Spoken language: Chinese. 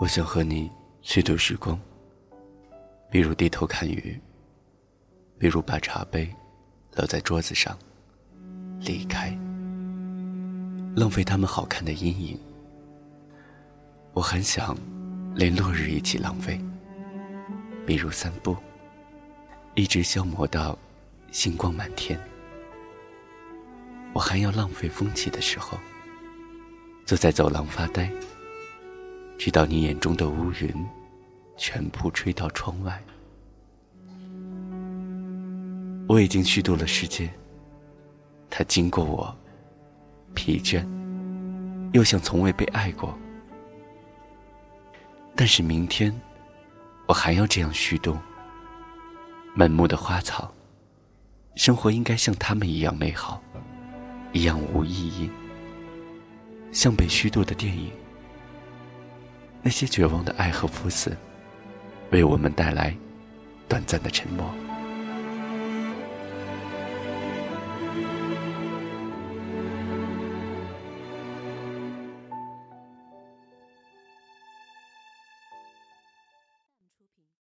我想和你虚度时光，比如低头看雨，比如把茶杯留在桌子上，离开，浪费他们好看的阴影。我很想连落日一起浪费，比如散步，一直消磨到星光满天。我还要浪费风起的时候，坐在走廊发呆。直到你眼中的乌云全部吹到窗外，我已经虚度了时间。它经过我，疲倦，又像从未被爱过。但是明天，我还要这样虚度。满目的花草，生活应该像他们一样美好，一样无意义，像被虚度的电影。那些绝望的爱和赴死，为我们带来短暂的沉默。